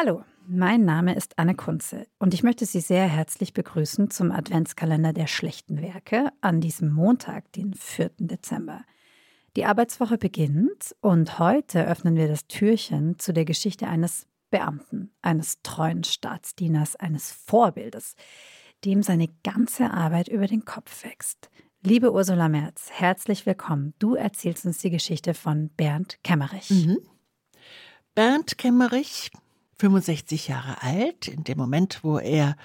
Hallo, mein Name ist Anne Kunze und ich möchte Sie sehr herzlich begrüßen zum Adventskalender der schlechten Werke an diesem Montag, den 4. Dezember. Die Arbeitswoche beginnt und heute öffnen wir das Türchen zu der Geschichte eines Beamten, eines treuen Staatsdieners, eines Vorbildes, dem seine ganze Arbeit über den Kopf wächst. Liebe Ursula Merz, herzlich willkommen. Du erzählst uns die Geschichte von Bernd Kemmerich. Mhm. Bernd Kemmerich 65 Jahre alt, in dem Moment, wo er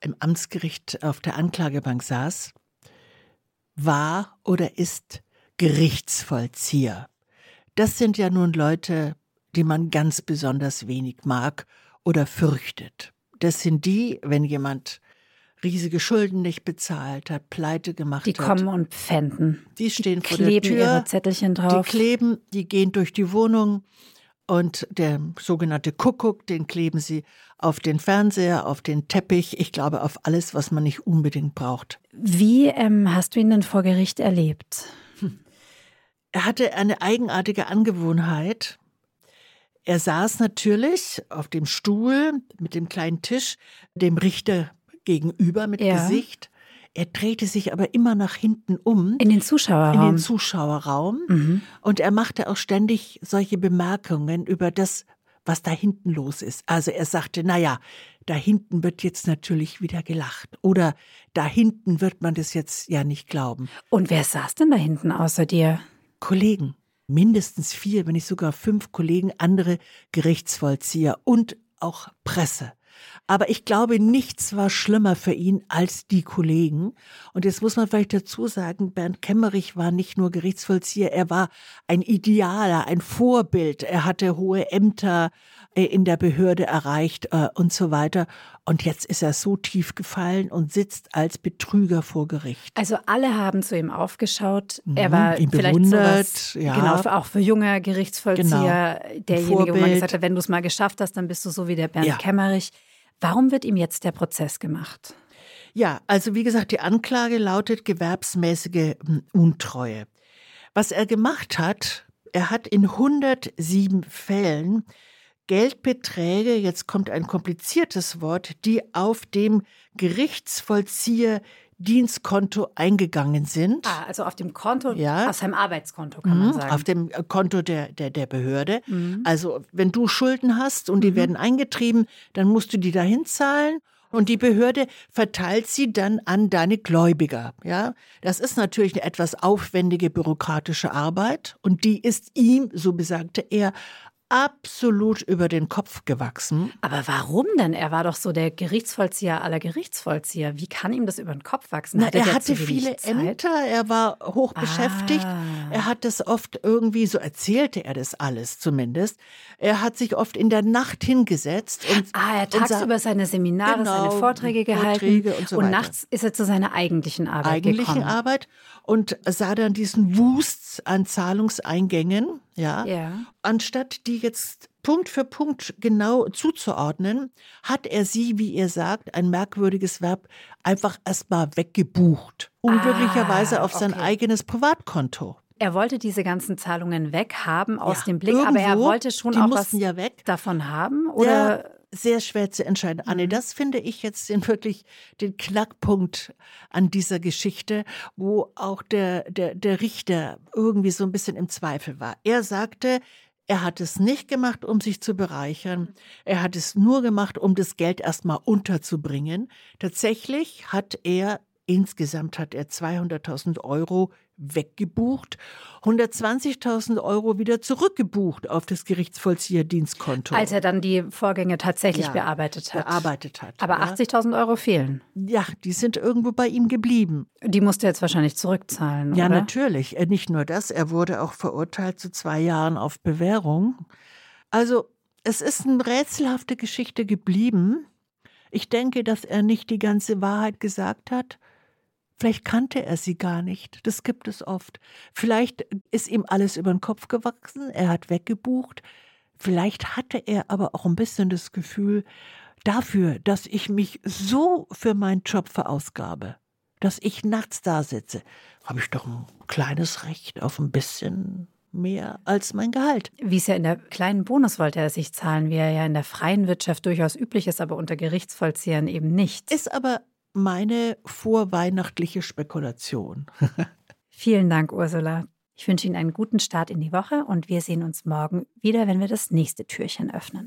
im Amtsgericht auf der Anklagebank saß, war oder ist Gerichtsvollzieher. Das sind ja nun Leute, die man ganz besonders wenig mag oder fürchtet. Das sind die, wenn jemand riesige Schulden nicht bezahlt hat, pleite gemacht die hat. Die kommen und pfänden. Die stehen die vor der Tür. Kleben ihre Zettelchen drauf. Die kleben, die gehen durch die Wohnung und der sogenannte Kuckuck, den kleben sie auf den Fernseher, auf den Teppich, ich glaube auf alles, was man nicht unbedingt braucht. Wie ähm, hast du ihn denn vor Gericht erlebt? Hm. Er hatte eine eigenartige Angewohnheit. Er saß natürlich auf dem Stuhl mit dem kleinen Tisch, dem Richter gegenüber mit ja. Gesicht. Er drehte sich aber immer nach hinten um. In den Zuschauerraum. In den Zuschauerraum. Mhm. Und er machte auch ständig solche Bemerkungen über das, was da hinten los ist. Also er sagte, naja, da hinten wird jetzt natürlich wieder gelacht. Oder da hinten wird man das jetzt ja nicht glauben. Und wer saß denn da hinten außer dir? Kollegen. Mindestens vier, wenn nicht sogar fünf Kollegen, andere Gerichtsvollzieher und auch Presse. Aber ich glaube, nichts war schlimmer für ihn als die Kollegen. Und jetzt muss man vielleicht dazu sagen, Bernd Kemmerich war nicht nur Gerichtsvollzieher, er war ein Idealer, ein Vorbild. Er hatte hohe Ämter in der Behörde erreicht äh, und so weiter. Und jetzt ist er so tief gefallen und sitzt als Betrüger vor Gericht. Also alle haben zu ihm aufgeschaut. Mhm, er war ihn vielleicht bewundert, sowas, ja. genau, auch für junge Gerichtsvollzieher Genau. derjenige, wo man Vorbild. gesagt hat, wenn du es mal geschafft hast, dann bist du so wie der Bernd Ja. Kemmerich. Warum wird ihm jetzt der Prozess gemacht? Ja, also wie gesagt, die Anklage lautet gewerbsmäßige hm, Untreue. Was er gemacht hat, er hat in 107 Fällen Geldbeträge, jetzt kommt ein kompliziertes Wort, die auf dem Gerichtsvollzieher Dienstkonto eingegangen sind. Ah, also auf dem Konto, Ja. auf seinem Arbeitskonto kann man Mhm, sagen. Auf dem äh, Konto der, der, der Behörde. Mhm. Also wenn du Schulden hast und die werden eingetrieben, dann musst du die dahin zahlen. Und die Behörde verteilt sie dann an deine Gläubiger. Ja, das ist natürlich eine etwas aufwendige bürokratische Arbeit und die ist ihm, so besagte er, absolut über den Kopf gewachsen. Aber warum denn? Er war doch so der Gerichtsvollzieher aller Gerichtsvollzieher. Wie kann ihm das über den Kopf wachsen? Na, Hatte der er hatte viele Zeit? Ämter, er war hoch beschäftigt. Ah. Er hat das oft irgendwie, so erzählte er das alles zumindest. Er hat sich oft in der Nacht hingesetzt und Ah, er hat und tagsüber seine Seminare, Genau, seine Vorträge gehalten Vorträge und so weiter. nachts ist er zu seiner eigentlichen Arbeit eigentlichen gekommen. Arbeit und sah dann diesen Wust an Zahlungseingängen, ja. Ja. Anstatt die jetzt Punkt für Punkt genau zuzuordnen, hat er sie, wie er sagt, ein merkwürdiges Verb, einfach erstmal weggebucht. Unglücklicherweise Ah, auf sein okay. eigenes Privatkonto. Er wollte diese ganzen Zahlungen weghaben aus Ja, dem Blick, aber er irgendwo, wollte schon auch was ja weg. davon haben, oder? Sehr schwer zu entscheiden. Anne, Mhm. das finde ich jetzt den wirklich den Knackpunkt an dieser Geschichte, wo auch der, der, der Richter irgendwie so ein bisschen im Zweifel war. Er sagte, er hat es nicht gemacht, um sich zu bereichern. Er hat es nur gemacht, um das Geld erstmal unterzubringen. Tatsächlich hat er, insgesamt hat er 200.000 Euro weggebucht, 120.000 Euro wieder zurückgebucht auf das Gerichtsvollzieherdienstkonto Als er dann die Vorgänge tatsächlich Ja, bearbeitet hat. bearbeitet hat. Aber ja. 80.000 Euro fehlen. Ja, die sind irgendwo bei ihm geblieben. Die musste er jetzt wahrscheinlich zurückzahlen, Ja, oder? natürlich. Äh, Nicht nur das, er wurde auch verurteilt zu zwei Jahren auf Bewährung. Also, es ist eine rätselhafte Geschichte geblieben. Ich denke, dass er nicht die ganze Wahrheit gesagt hat. Vielleicht kannte er sie gar nicht. Das gibt es oft. Vielleicht ist ihm alles über den Kopf gewachsen. Er hat weggebucht. Vielleicht hatte er aber auch ein bisschen das Gefühl dafür, dass ich mich so für meinen Job verausgabe, dass ich nachts da sitze, habe ich doch ein kleines Recht auf ein bisschen mehr als mein Gehalt. Wie es ja in der kleinen Bonus wollte er sich zahlen, wie er ja in der freien Wirtschaft durchaus üblich ist, aber unter Gerichtsvollziehern eben nicht. Ist aber meine vorweihnachtliche Spekulation. Vielen Dank, Ursula. Ich wünsche Ihnen einen guten Start in die Woche und wir sehen uns morgen wieder, wenn wir das nächste Türchen öffnen.